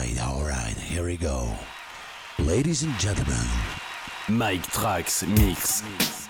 right, all right, here we go. Ladies and gentlemen, Mike Trax Mix. mix.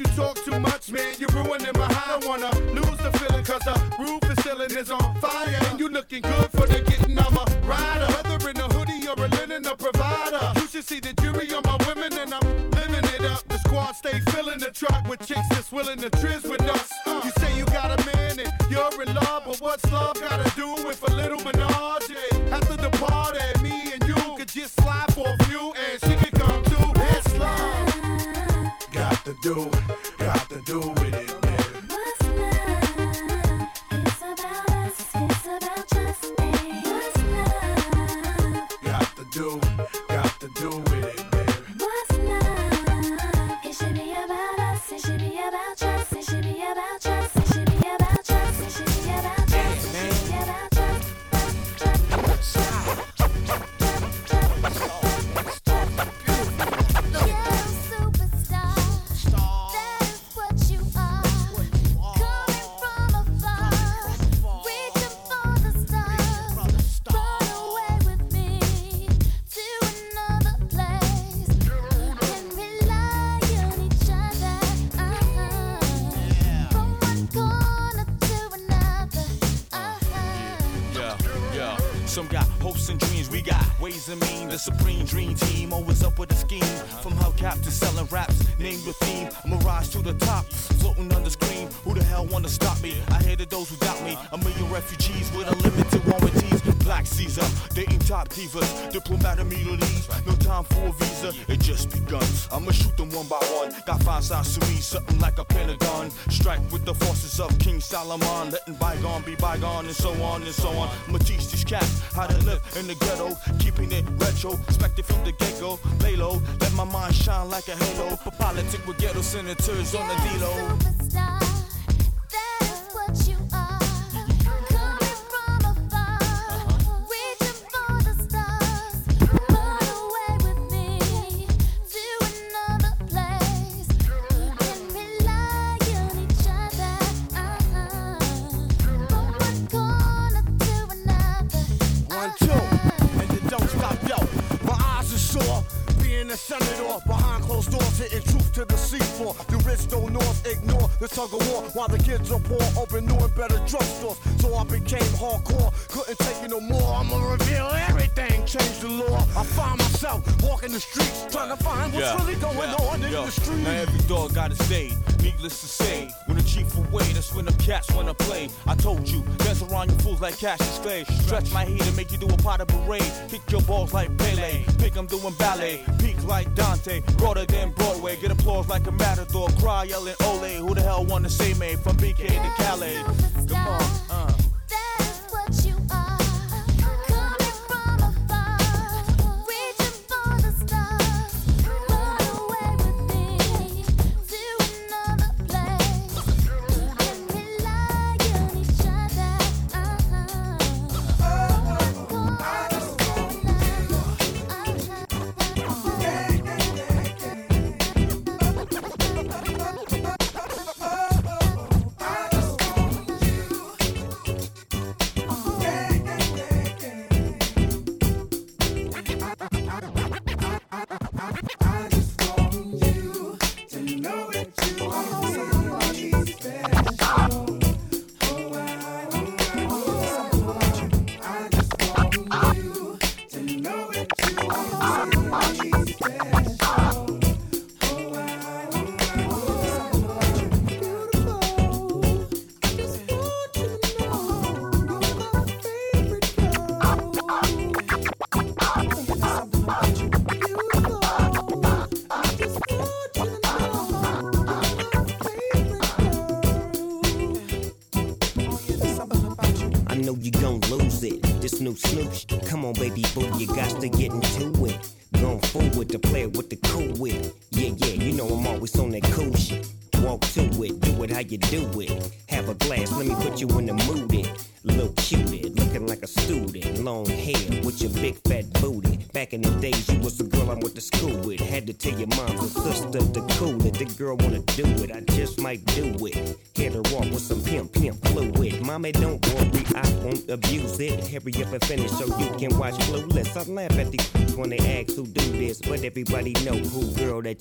you talk too much, man. You're ruining my high. I wanna lose the feeling, cause the roof is ceiling is on fire. And you looking good for the getting. I'm a rider. Whether in a hoodie or a linen, a provider. You should see the jury on my women, and I'm living it up. The squad stay filling the truck with chicks that's willing to trizz with us. You say you got a man and you're in love, but what's love gotta do with to those who doubt me. A million refugees with unlimited warranties. Black Caesar, dating top divas, diplomatic immunities. No time for a visa, it just begun. I'ma shoot them one by one. Got five sides to me, something like a pentagon. Strike with the forces of King Solomon, letting bygone be bygone, and so on and so on. I'ma teach these cats how to live in the ghetto, keeping it retro, expected from the get go. Lay low, let my mind shine like a halo. For politics with ghetto senators on the D-Lo. Don't north ignore the tug of war while the kids are poor, open new and better drugstores. So I became hardcore, couldn't take it no more. I'ma reveal everything, change the law. I find myself walking the streets, trying to find what's really going yeah, on in yo. the street. Now every dog got its day. Needless to say, when the chief away, that's when the cats wanna play. I told you, dance around you fools like Cassius Clay. Stretch my heat and make you do a pot of parade. Kick your balls like Pele. Pick 'em doing ballet. Peak like Dante. Broader than Broadway. Get applause like a matador. Cry yelling Ole. Who the hell wanna say me from BK to Calais? Come on, uh.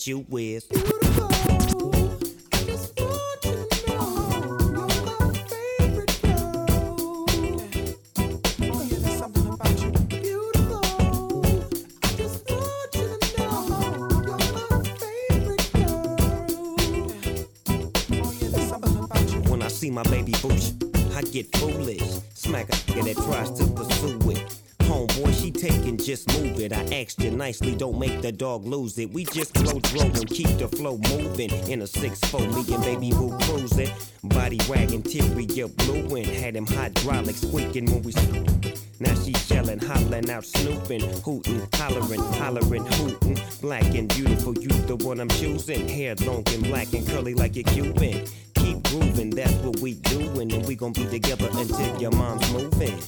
You is. Dog lose it. We just flow throw and keep the flow moving. In a 6-4, me and baby boo cruising. Body wagging, teary up blue and had him hydraulics squeaking when we. Now she yelling, hollering out, snooping, hooting, hollering, hollering, hooting. Black and beautiful, you the one I'm choosing. Hair long and black and curly like a Cuban. Keep grooving, that's what we doing, and we gon' be together until your mom's moving.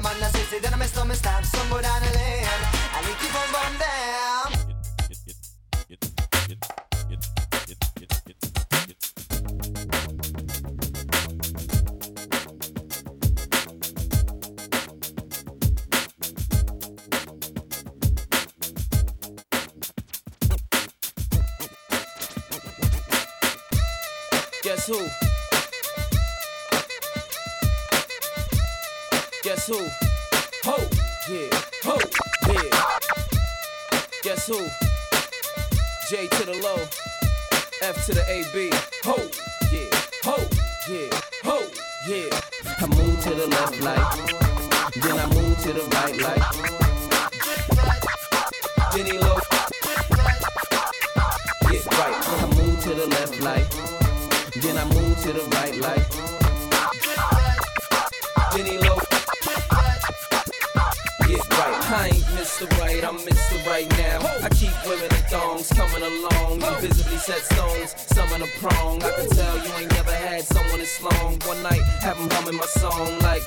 Yaman nasıl sedenim down istem son bu raneliyim keep on, bombam der song like.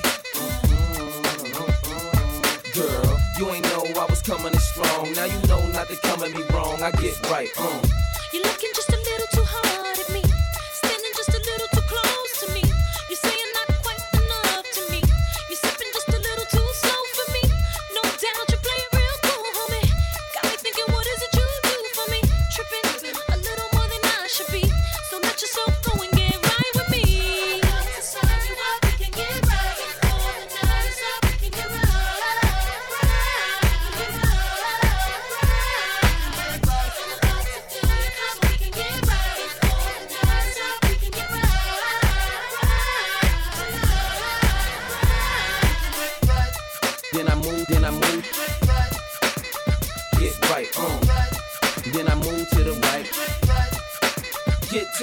Girl, you ain't know I was coming strong. Now you know not to come at me wrong. I get right. Uh.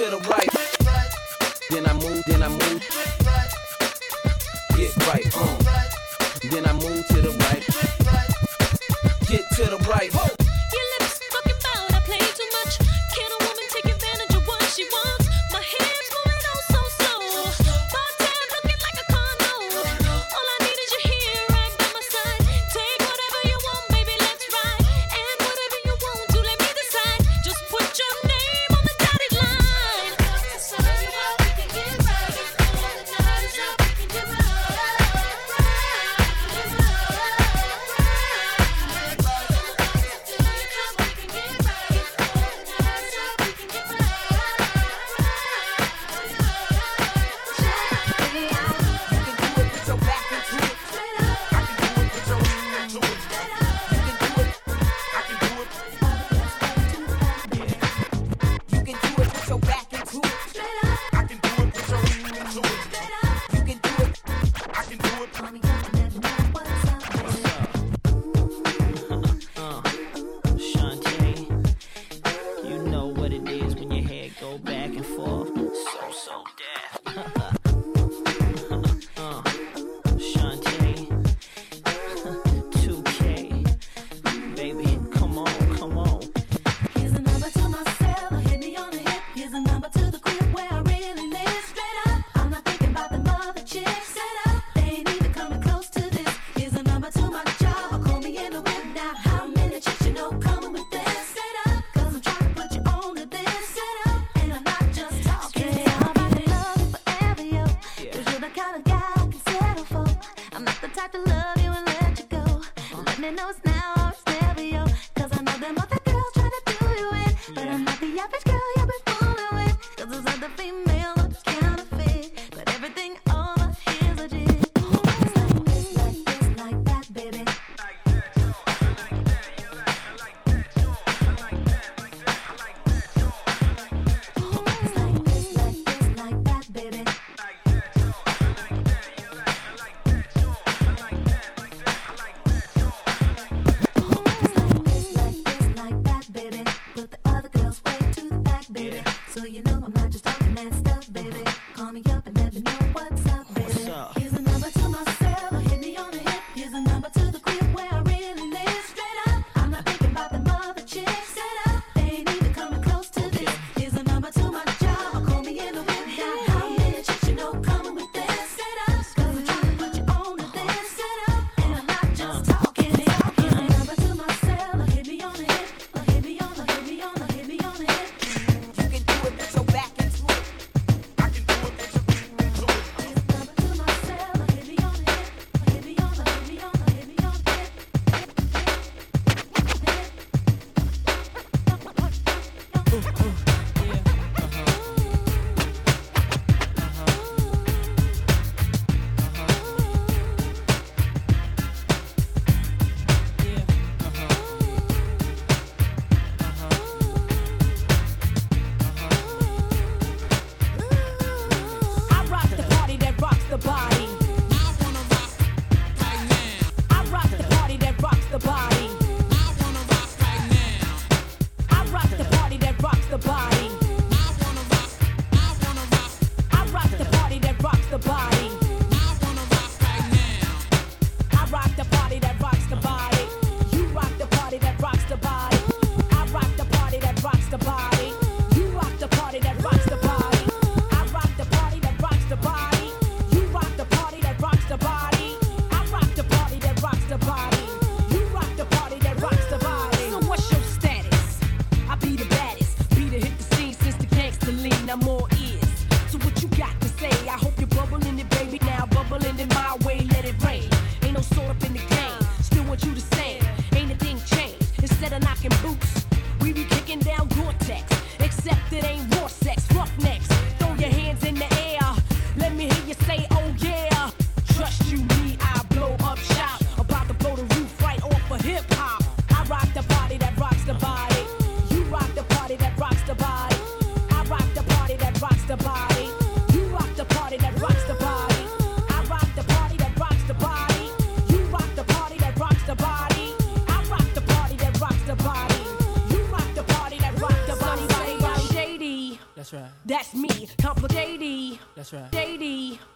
to the right. nose.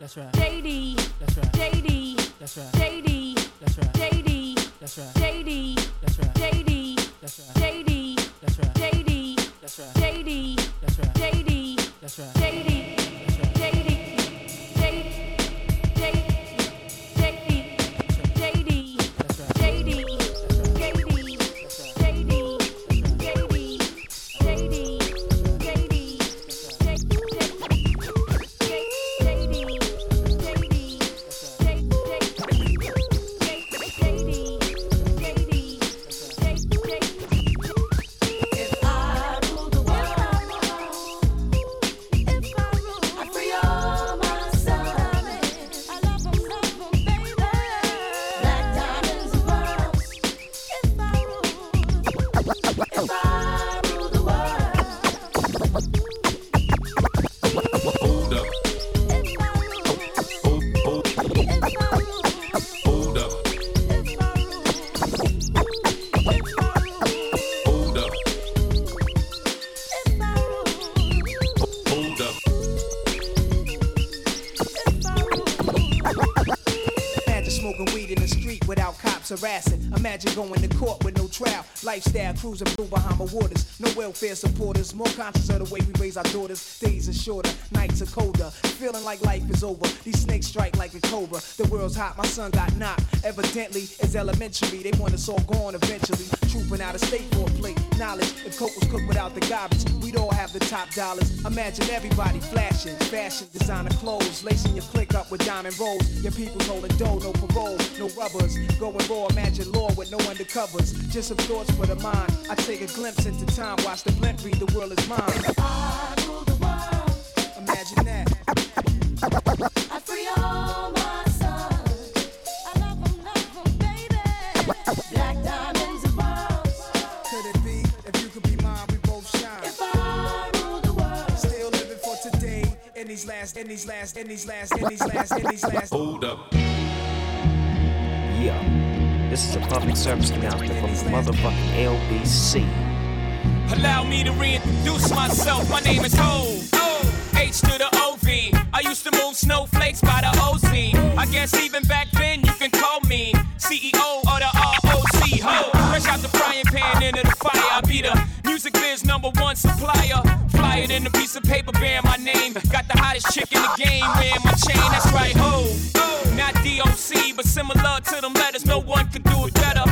That's right. Imagine going to court with no trial. Lifestyle cruising blue Bahama waters. No welfare supporters. More conscious of the way we raise our daughters. Days are shorter, nights are colder. Feeling like life is over. These snakes strike like a cobra. The world's hot, my son got knocked. Evidently, it's elementary. They want us all gone eventually. Trooping out of state for a plate. Knowledge, if coke was cooked without the garbage, we'd all have the top dollars. Imagine everybody flashing. Fashion, designer clothes. Lacing your click up with diamond rolls. Your people holding dough, no parole, no rubbers. Going raw, imagine law with no undercovers. Just some thoughts for the mind. I take a glimpse into time, watch the blimp read, the world is mine. I rule the these last, in these last, in these last, in these last, in these last. Hold up, Yeah. This is a public service announcement from the motherfucking LBC. Allow me to reintroduce myself. My name is Ho. H to the OV. I used to move snowflakes by the OZ. I guess even back then you can call me CEO of the ROC. Ho. Fresh out the frying pan into the fire. I be the music biz number one supplier. Fly it in a piece of paper bearing my name. Got the hottest chick in the game wearing my chain. That's right, ho. Not DOC, but similar to them letters. No one could do it better.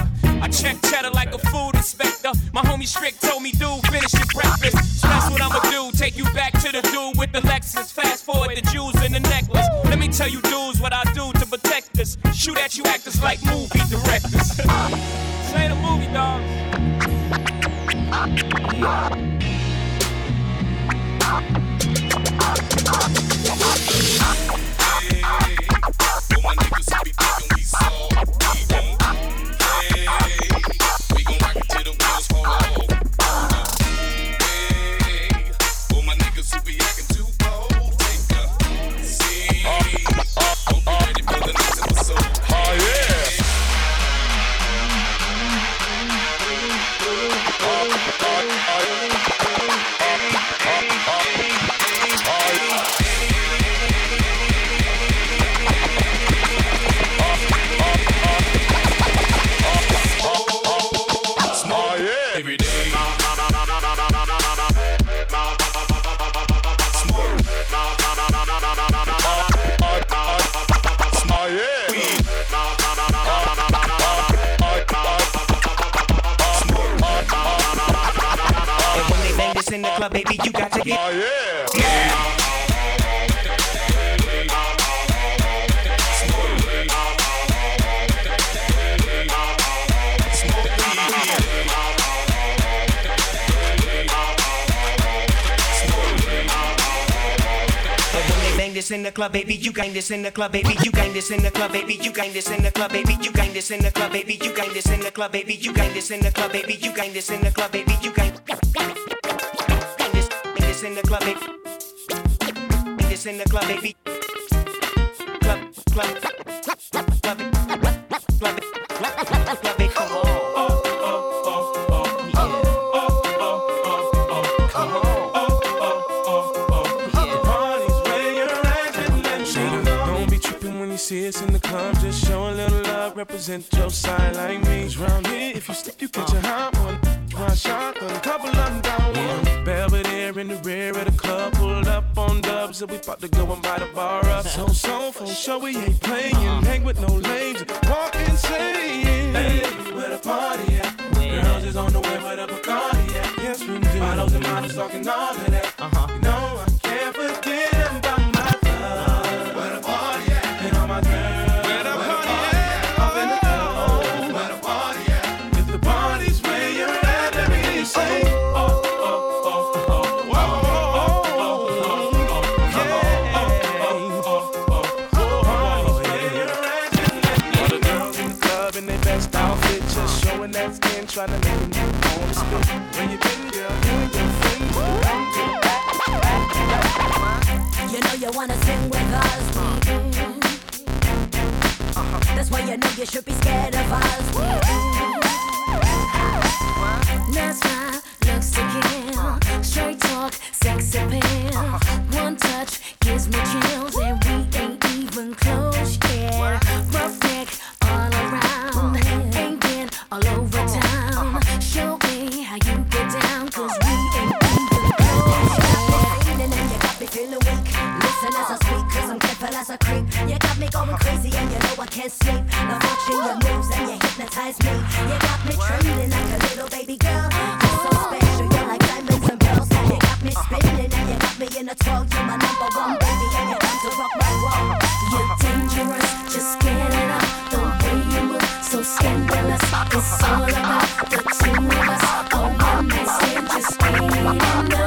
I check cheddar like a food inspector. My homie Strick told me, dude, finish your breakfast. So that's what I'ma do. Take you back to the dude with the Lexus. Fast forward the jewels and the necklace. Let me tell you, dudes, what I do to protect us. Shoot at you actors like movie yeah. Baby, you gang this in the club, baby, you gang this in the club, baby, you gang this in the club, baby, you gang this in the club, baby, you gang this in the club, baby, you gang this in the club, baby, you gang this in the club, baby, you gang this, in the club, baby, this in the club, baby, represent your side like me. Cause round here, if you slip, you catch a hot one. Try shot, got a couple of them down one. Belvedere in the rear of the club, pulled up on dubs, and we about to go and buy the bar up. So, so, for sure, we ain't playing. Uh-huh. Hang with no lames, walk insane. Hey, where the party at? Girls is on the way, where the Bacardi yeah. Yes, we do. Bottles and models talking all of that. Uh huh. trying to make a home. When you been, girl, you and your. You know you wanna sing with us. Uh -huh. That's why you know you should be scared of us. Mama.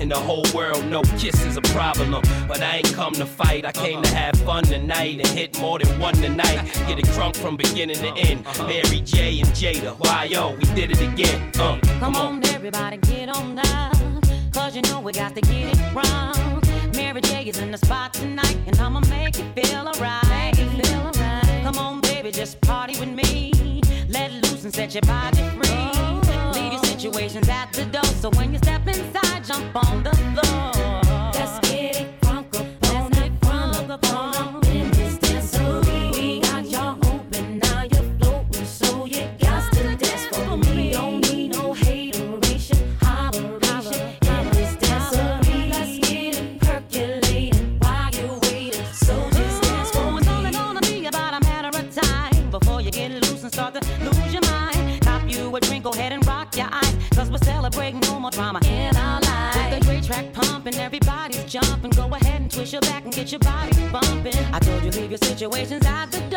and the whole world know kiss is a problem. But I ain't come to fight, I came to have fun tonight and hit more than one tonight. Get it drunk from beginning to end. Uh-huh. Mary J and Jada, why yo, we did it again. Uh, come on, everybody, get on now. Cause you know we got to get it wrong. Mary J is in the spot tonight, and I'ma make you feel alright. Come on, baby, just party with me. Let loose and set your body free. Oh situations at the door. So when you step inside, jump on the floor. Told you leave your situations out the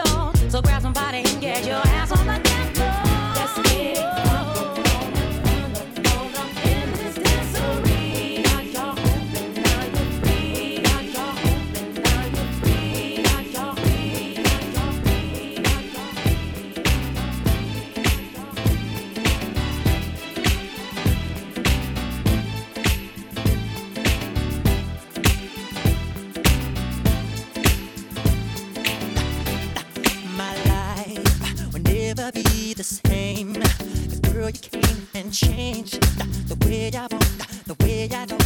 and change the way I walk, the way I talk.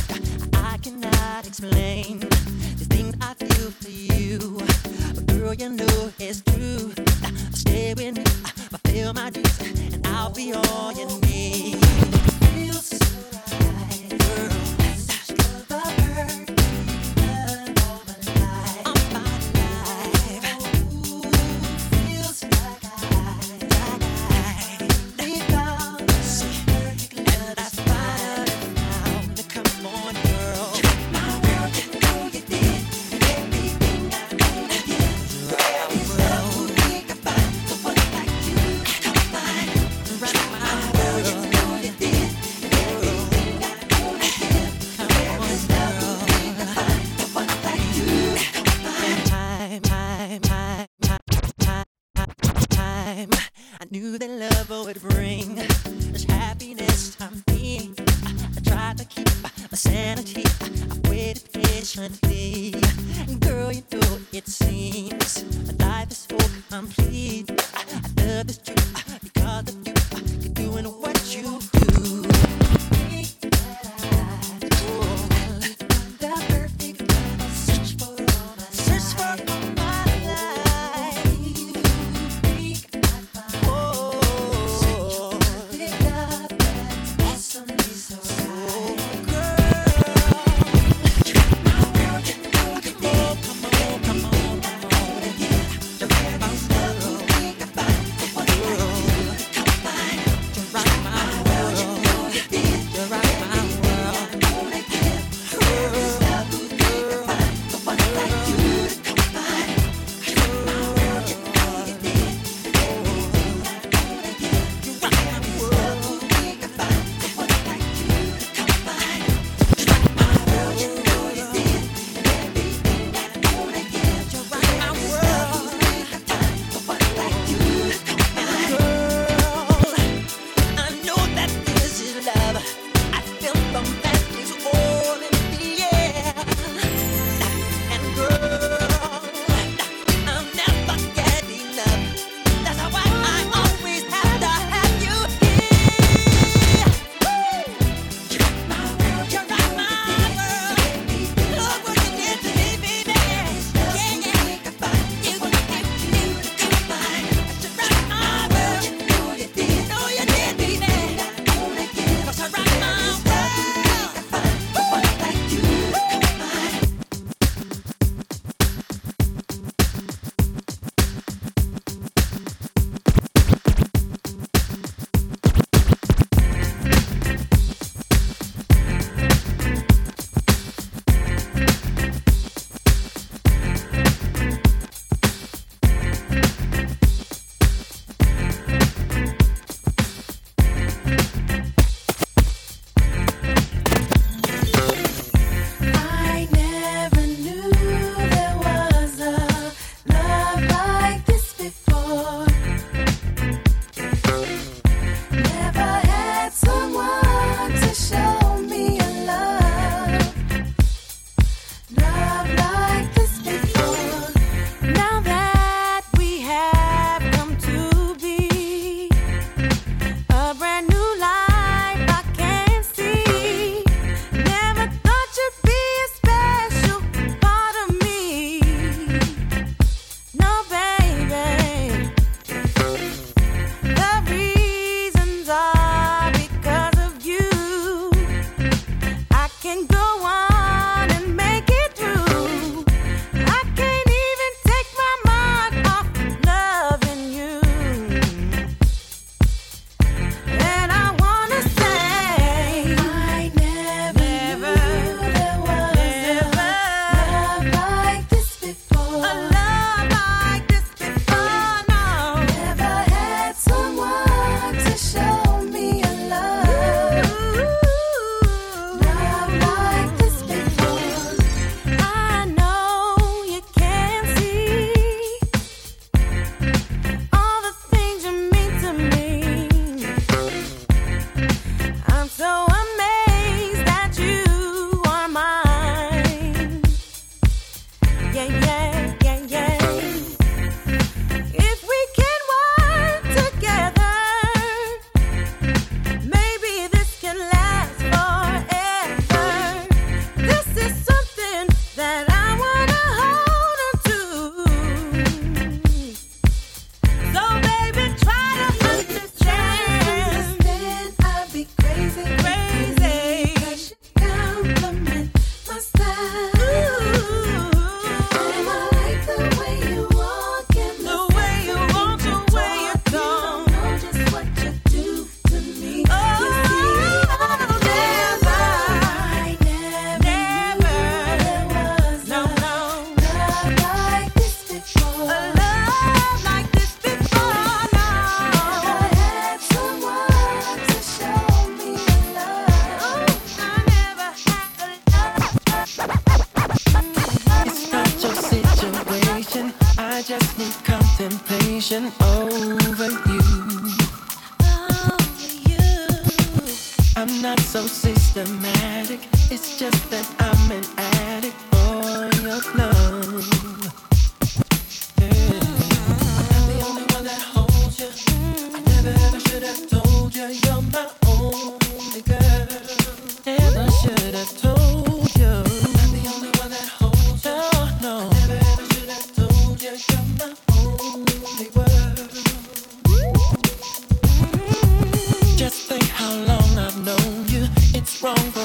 I cannot explain these things I feel for you, but girl, you know it's true. Stay with me, fulfill my dreams, and I'll be all you need. Feels so right, girl. That's the.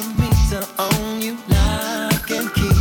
For me to own you. Lock and key.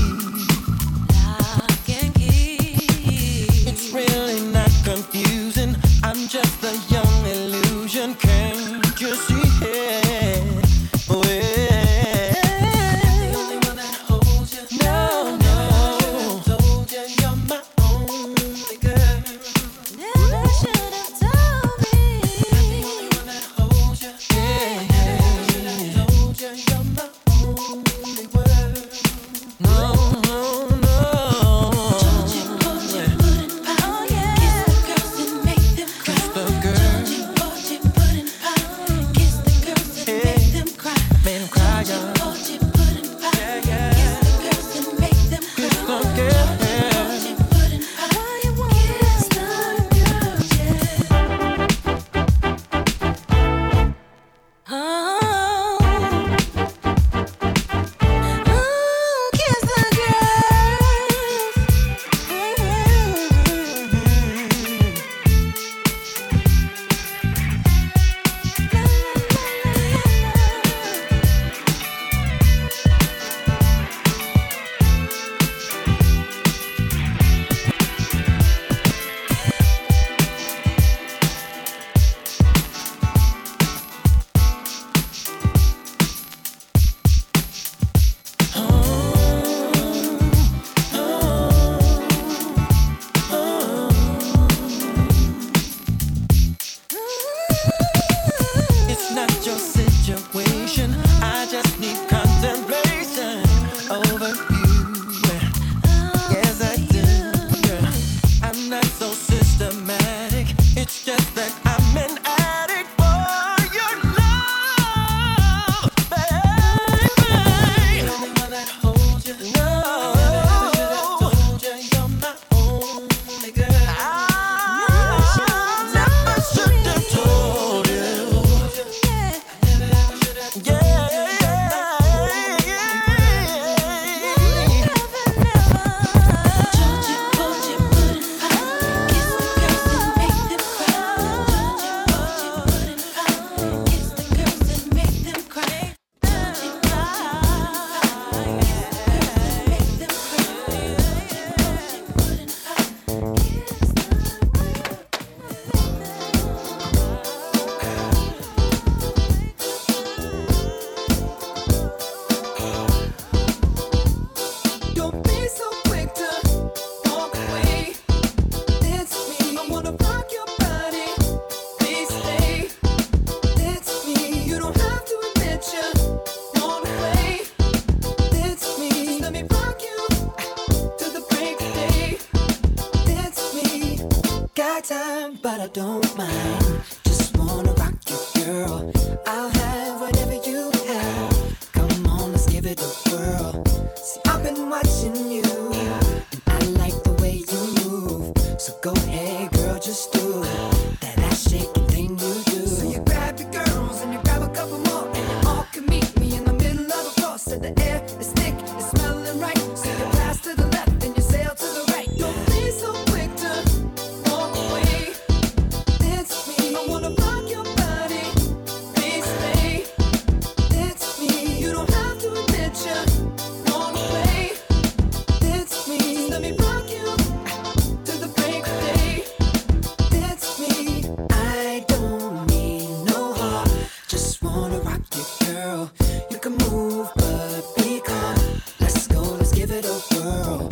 It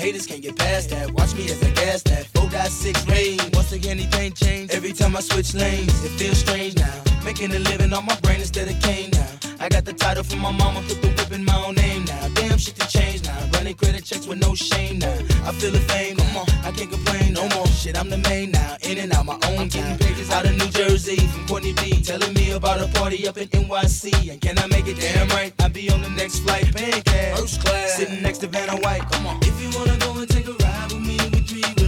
Haters can't get past that. Watch me as I gas that. Four got six range. Once again, anything change. Every time I switch lanes, it feels strange now. Making a living on my brain instead of cane now. I got the title from my mama, put the whip in my own name now. Damn shit to change now. Running credit checks with no shame now. I feel the fame, come on, I can't complain no more. Shit, I'm the main now, in and out my own time. Pictures out of New Jersey from Courtney B, telling me about a party up in NYC. And can I make it damn right? I'll be on the next flight, paying cash, first class, sitting next to Vanna White. Come on, if you wanna go and take a ride with me, with me.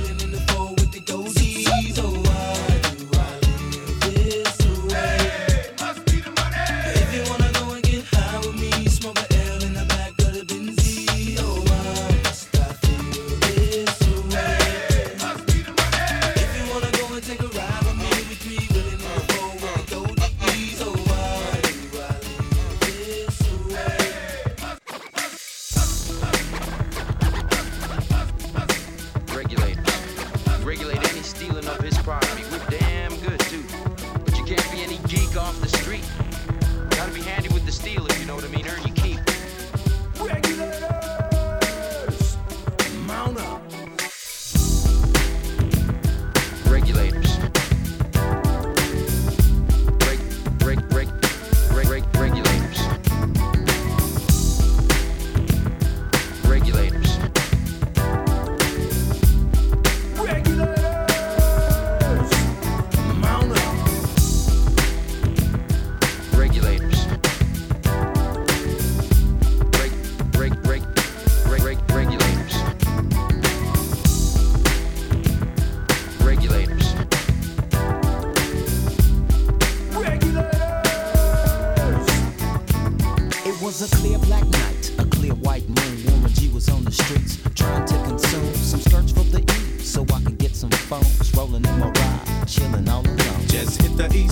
phones, rolling in my ride, chilling all alone. Just hit the east.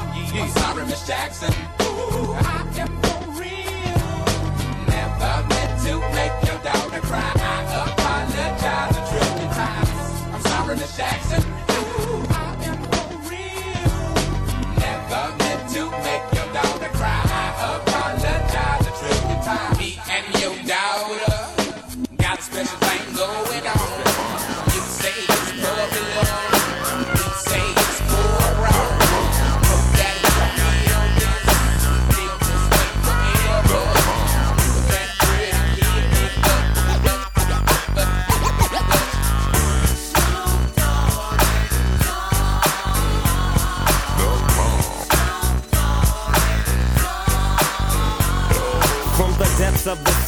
I'm sorry, Miss Jackson. Ooh, I am for real. Never meant to make your daughter cry. I apologize a trillion times. I'm sorry, Miss Jackson. Ooh, I am for real. Never meant to make your daughter cry. I apologize a trillion times. Me and your daughter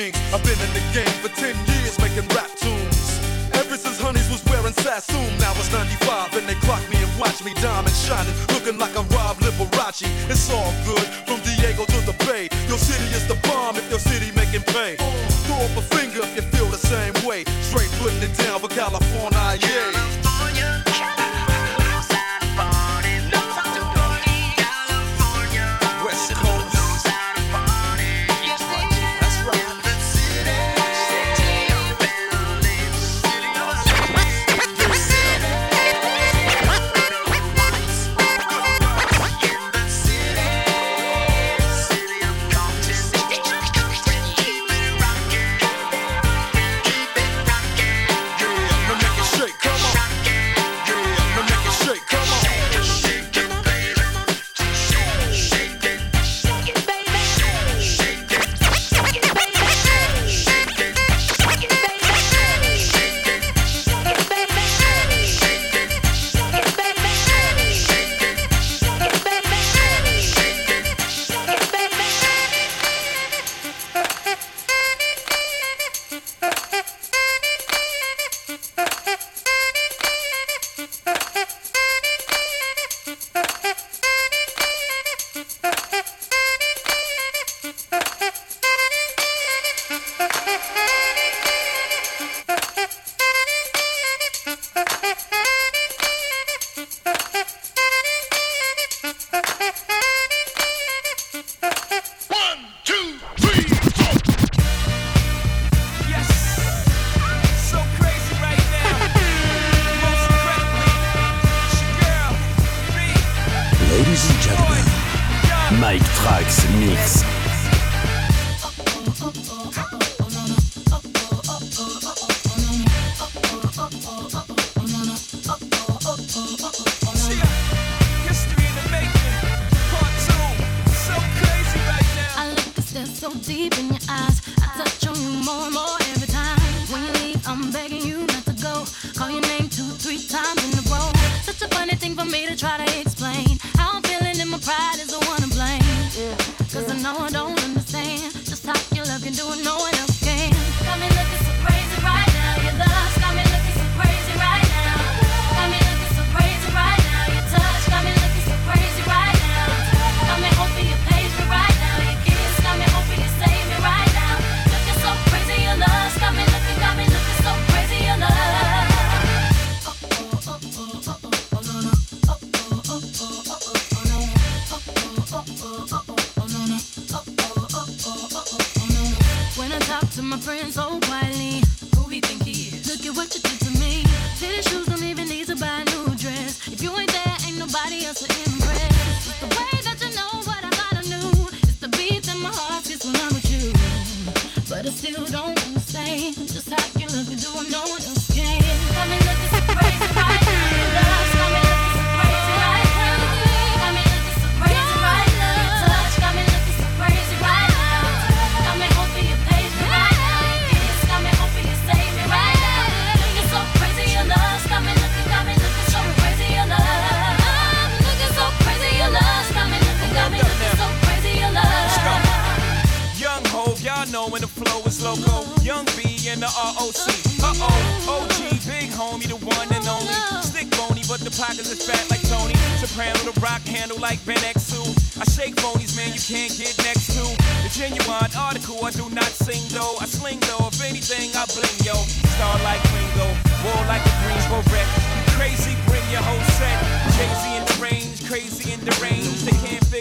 Fiends. I've been in the game for 10 years making rap tunes. Ever since Honeys was wearing Sassoon, now it's 95 and they clock me and watch me diamond shining, looking like a Rob Liberace. It's all good from Diego to the Bay. Your city is the bomb if your city making pay. Throw up a finger if you feel the same way. Straight putting it down for California, yeah. West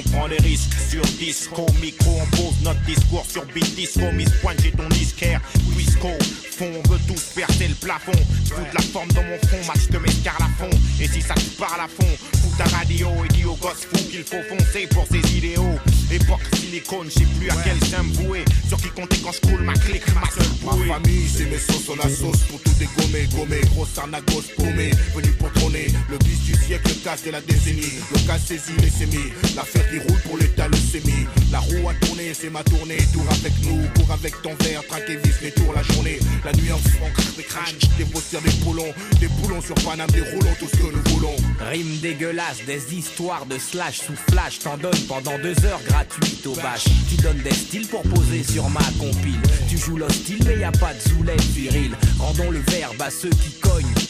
On prend des risques sur disco, micro, on pose notre discours sur beat disco, Miss Pointe, j'ai ton disquaire, Wisco, fond, on veut tous percer le plafond, je fous de la forme dans mon front, match de à fond, et si ça te parle à fond, fous ta radio et dis au gosse fou qu'il faut foncer pour ses idéaux, époque silicone, je sais plus à quel sein me vouer, sur qui compter quand je coule ma clique, ma seule bouée. Ma famille, c'est mes sauces, on la sauce pour tout dégommer, gommer, grosse arnagos paumée, venu pour trôner, le bis du siècle, le casse de la décennie, le casse saisi, les sémis, l'affaire qui roule pour l'état, le sémi, la roue a tourné, c'est ma tournée, tour avec nous, cours avec ton verre, traque et vis, les tours la journée, la nuit en fond, crache des crânes, des bosseurs, des poulons, des poulons sur Paname, des roulons, tout ce que nous voulons. Rime dégueulasse, des histoires de slash sous flash, t'en donnes pendant deux heures gratuites au bâche. Tu donnes des styles pour poser sur ma compile. Tu joues l'hostile, mais y a pas de zoulette viril. Rendons le verbe à ceux qui cognent.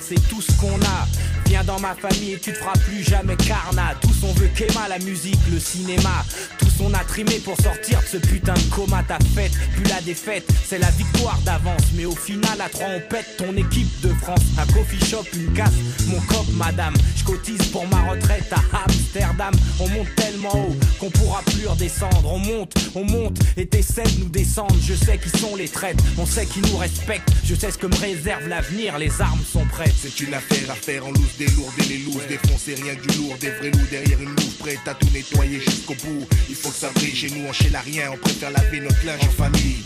C'est tout ce qu'on a. Viens dans ma famille et tu te feras plus jamais carnat. Tous on veut qu'Emma, la musique, le cinéma. On a trimé pour sortir de ce putain de coma. Ta fête, plus la défaite, c'est la victoire d'avance. Mais au final, à trois, on pète ton équipe de France. Un coffee shop, une casse, mon cop, madame. Je cotise pour ma retraite à Amsterdam. On monte tellement haut qu'on pourra plus redescendre. On monte, on monte et tes scènes nous descendent. Je sais qui sont les traites, on sait qui nous respectent. Je sais ce que me réserve l'avenir, les armes sont prêtes. C'est une affaire à faire en loose des lourds et les looses Défoncer rien que du lourd, des vrais loups derrière une louve Prête à tout nettoyer jusqu'au bout faut que ça chez nous, on chez la rien On préfère laver notre linge en famille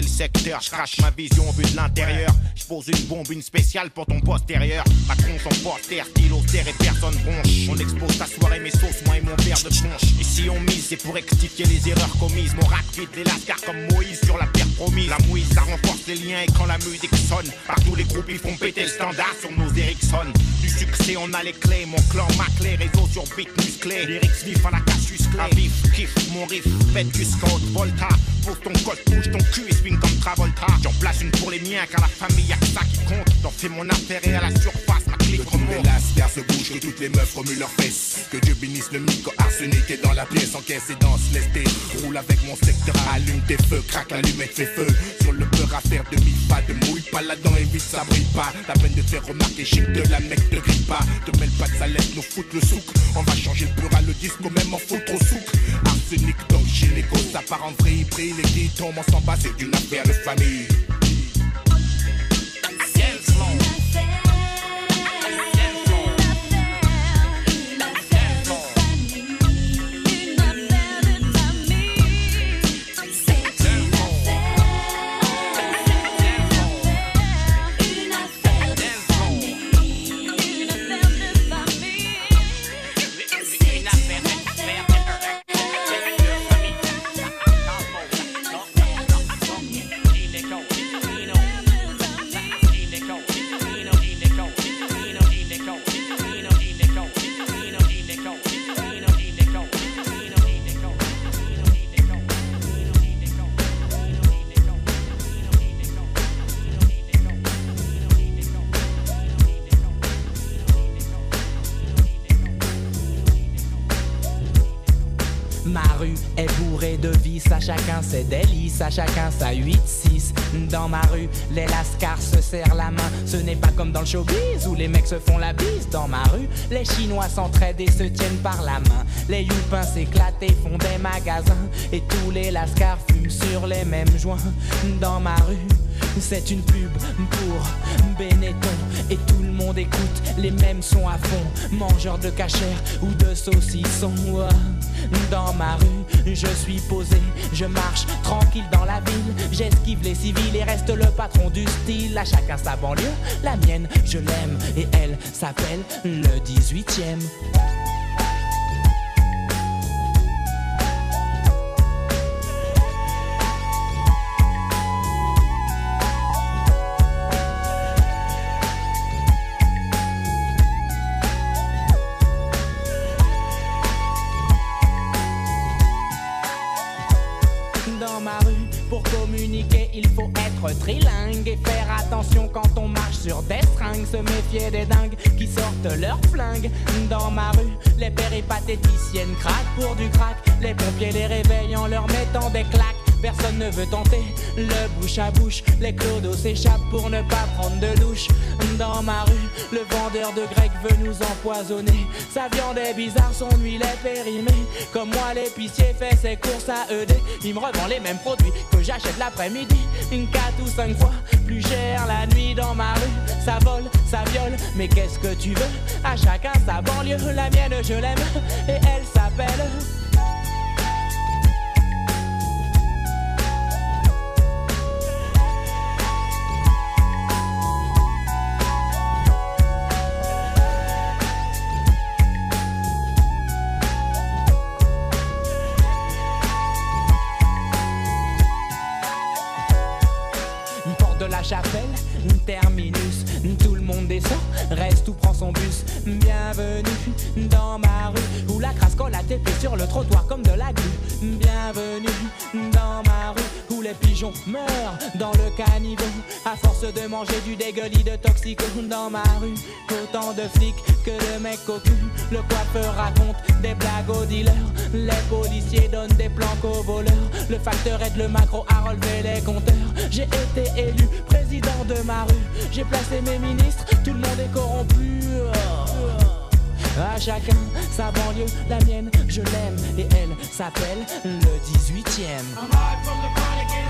le secteur, je crache ma vision au but de l'intérieur. Pose une bombe, une spéciale pour ton postérieur. Macron, son poster, stylo, terre et personne bronche. On expose ta soirée, mes sauces, moi et mon verre de punch. Et si on mise, c'est pour rectifier les erreurs commises. Mon rap quitte les lascars comme Moïse sur la terre promise. La mouise, ça renforce les liens et quand la musique sonne, partout les groupes ils font péter le standard sur nos Ericsson. Du succès, on a les clés. Mon clan, ma clé, réseau sur beat musclé. Lyrics vifs à la casus clé. Un vif, kiff, mon riff, fête du scout, Volta. Pose ton code, bouge ton cul et swing comme Travolta. J'en place une pour les miens, car la famille que ça qui compte. J'en fais mon affaire et à la surface, ma clique Que tous les remonte. se bougent, que toutes les meufs remuent leurs fesses. Que Dieu bénisse le micro arsenic est dans la pièce Encaisse et danse, tes roule avec mon secteur Allume tes feux, craque l'allumette, fais feu. Sur le beurre à faire demi pas De mouille pas là-dedans, évite ça brille pas. La peine de faire remarquer, chic de la mec te grille pas. Te mêle pas de laisse nous foutre le souk. On va changer le beurre à le disque, même en foutre au souk. Arsenic donc gynéco, ça part en vrille Pris les qui tombent, on s'en bat, c'est une affaire de famille ses délices, à chacun sa 8-6. Dans ma rue, les lascars se serrent la main. Ce n'est pas comme dans le showbiz où les mecs se font la bise. Dans ma rue, les Chinois s'entraident et se tiennent par la main. Les youpins s'éclatent et font des magasins. Et tous les lascars fument sur les mêmes joints. Dans ma rue, c'est une pub pour Benetton et tout le monde écoute les mêmes sons à fond. Mangeur de cachère ou de saucisson. Ouais. Dans ma rue, je suis posé, je marche tranquille dans la ville. J'esquive les civils et reste le patron du style. À chacun sa banlieue, la mienne, je l'aime et elle s'appelle le 18ème. dans bouche. Les clodos s'échappent pour ne pas prendre de douche. Dans ma rue, le vendeur de grec veut nous empoisonner. Sa viande est bizarre, son huile est périmée. Comme moi, l'épicier fait ses courses à ED. Il me revend les mêmes produits que j'achète l'après-midi. Une 4 ou 5 fois plus cher la nuit dans ma rue. Ça vole, ça viole, mais qu'est-ce que tu veux? À chacun sa banlieue, la mienne je l'aime. Et elle s'appelle. Tes sur le trottoir comme de la glu. Bienvenue dans ma rue, où les pigeons meurent dans le caniveau, à force de manger du dégueulis de toxico. Dans ma rue, autant de flics que de mecs cul. Le coiffeur raconte des blagues aux dealers, les policiers donnent des planques aux voleurs. Le facteur aide le macro à relever les compteurs. J'ai été élu président de ma rue. J'ai placé mes ministres, tout le monde est corrompu. À chacun sa banlieue, la mienne, je l'aime et elle s'appelle le 18ème. I'm